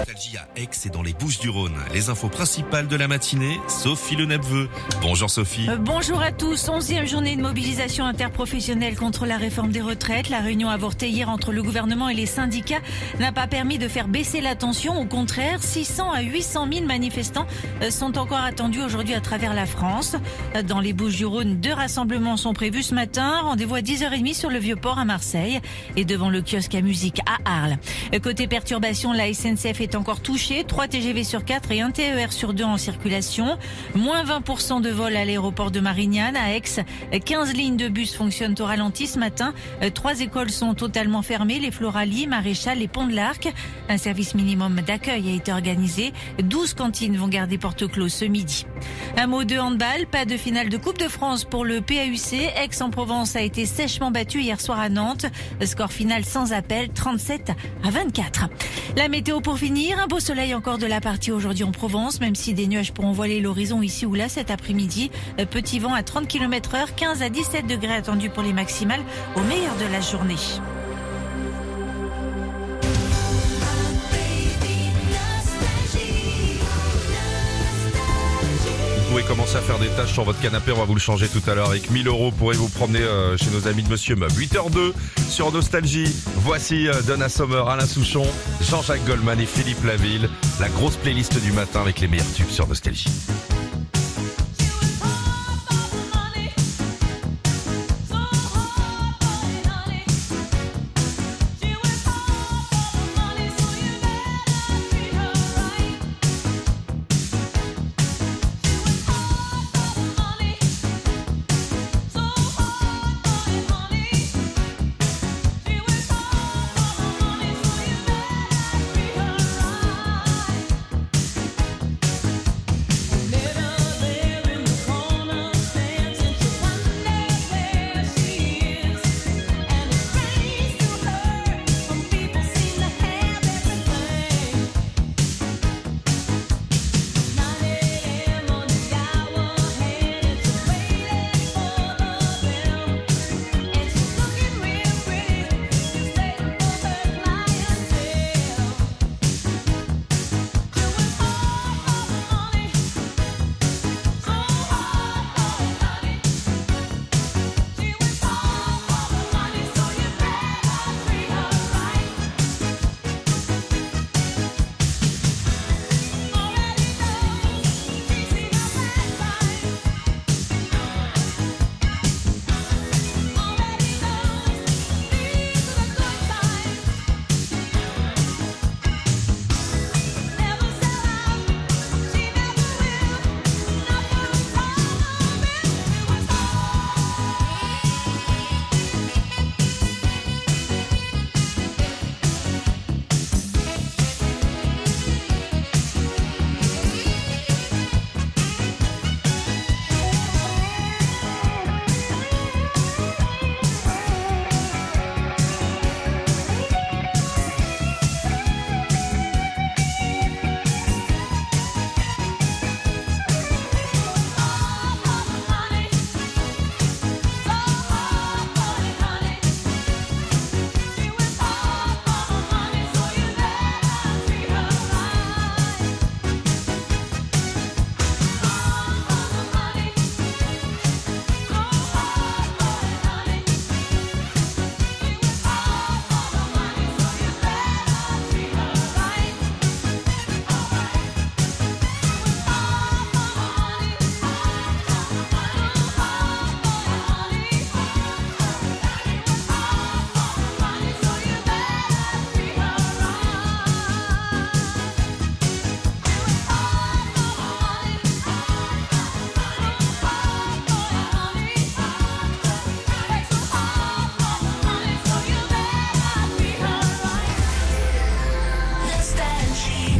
Nostalgie à Aix dans les Bouches du Rhône. Les infos principales de la matinée, Sophie Le. Bonjour Sophie. Euh, bonjour à tous. Onzième journée de mobilisation interprofessionnelle contre la réforme des retraites. La réunion avortée hier entre le gouvernement et les syndicats n'a pas permis de faire baisser la tension. Au contraire, 600 à 800 000 manifestants euh, sont encore attendus aujourd'hui à travers la France. Euh, dans les Bouches du Rhône, deux rassemblements sont prévus ce matin. Rendez-vous à 10h30 sur le Vieux-Port à Marseille et devant le kiosque à musique à Arles. Côté perturbation, la SNCF est encore touchée. 3 TGV sur 4 et 1 TER sur 2 en circulation. Moins 20% de vol à l'aéroport de Marignane. À Aix, 15 lignes de bus fonctionnent au ralenti ce matin. Trois écoles sont totalement fermées. Les Floralies, Maréchal et Pont de l'Arc. Un service minimum d'accueil a été organisé. 12 cantines vont garder porte close ce midi. Un mot de handball. Pas de finale de Coupe de France pour le PAUC. Aix-en-Provence a été sèchement battu hier soir à Nantes. Score final sans appel, 37 à 24. La météo pour finir, un beau soleil encore de la partie aujourd'hui en Provence, même si des nuages pourront voiler l'horizon ici ou là cet après-midi. Petit vent à 30 km heure, 15 à 17 degrés attendus pour les maximales au meilleur de la journée. Commencer à faire des tâches sur votre canapé, on va vous le changer tout à l'heure. Avec 1000 euros, pourrez vous promener euh, chez nos amis de Monsieur Meuble? 8h02 sur Nostalgie. Voici euh, Donna Sommer, Alain Souchon, Jean-Jacques Goldman et Philippe Laville. La grosse playlist du matin avec les meilleurs tubes sur Nostalgie.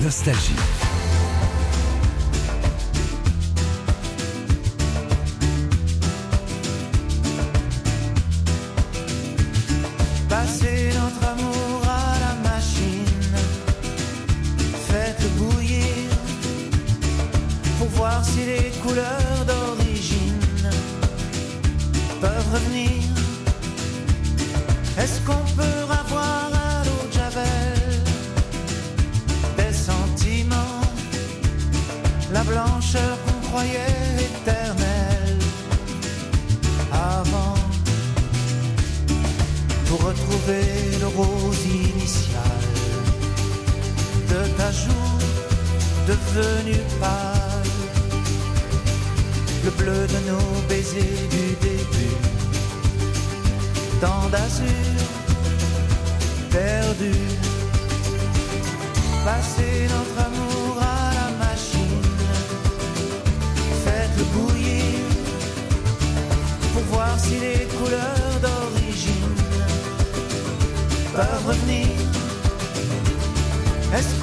Nostalgie. Passez notre amour à la machine. Faites bouillir pour voir si les couleurs d'origine peuvent revenir. Est-ce qu'on blancheur qu'on croyait éternelle. Avant pour retrouver le rose initial de ta joue devenu pâle, le bleu de nos baisers du début, tant d'azur perdu, passer notre amour si les couleurs d'origine peuvent revenir. Est-ce